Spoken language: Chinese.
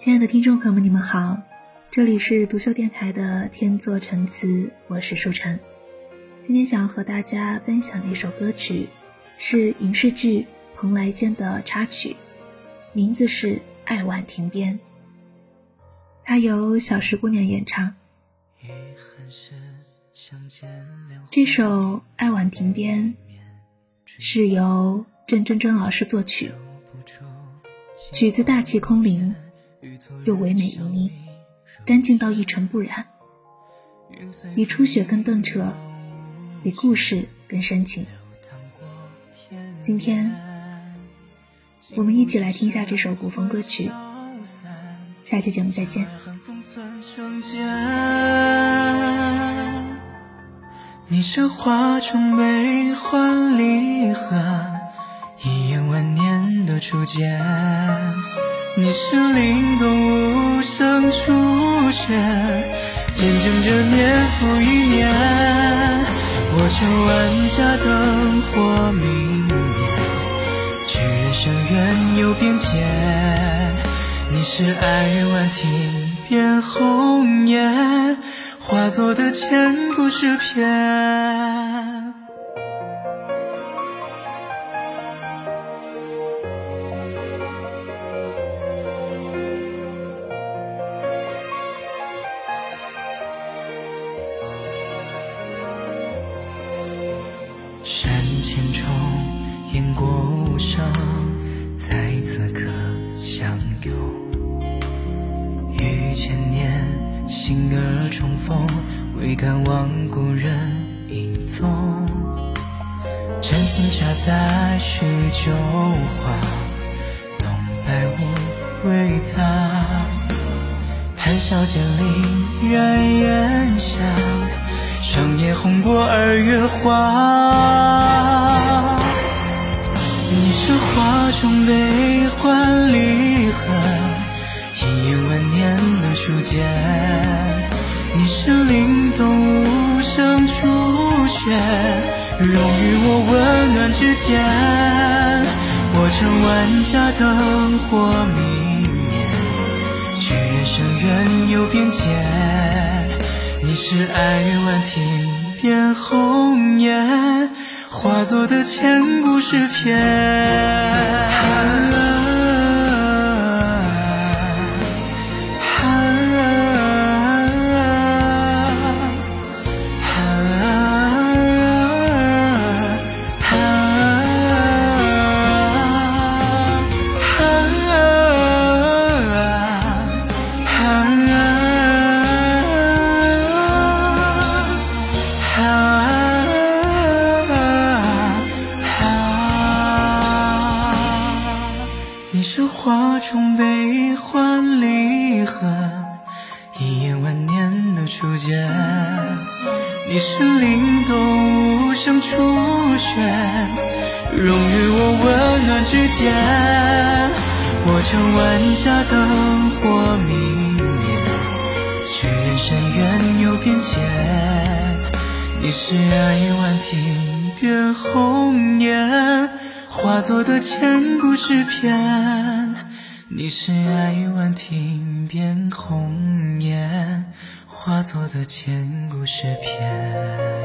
亲爱的听众朋友们，你们好，这里是独秀电台的天作陈词，我是舒晨。今天想要和大家分享的一首歌曲，是影视剧《蓬莱间》的插曲，名字是《爱晚亭边》，它由小石姑娘演唱。这首《爱晚亭边》是由郑铮铮老师作曲，曲子大气空灵。又唯美旖旎，干净到一尘不染，比初雪更澄澈，比故事更深情。今天，我们一起来听一下这首古风歌曲。下期节目再见。你是画中悲欢离合，一眼万年的初见。你是灵动无声初雪，见证着年复一年。我将万家灯火明灭，去人生远有边界。你是爱万庭变红颜，化作的千古诗篇。山千重，雁过无声，在此刻相拥。遇千年，心儿重逢，未敢忘故人影踪。真心插在许酒花，浓白无味他。谈笑间，凛然烟香。红过二月花，你是画中悲欢离合，一眼万年的初见。你是灵动无声初雪，融于我温暖之间。我将万家灯火明灭，去人生远有边界。你是爱万庭变红颜，化作的千古诗篇。画中悲欢离合，一眼万年的初见。你是灵动无声初雪，融于我温暖之间。我将万家灯火明灭，去人生远有边界。你是爱万庭变红颜。化作的千古诗篇，你是爱万庭变红颜，化作的千古诗篇。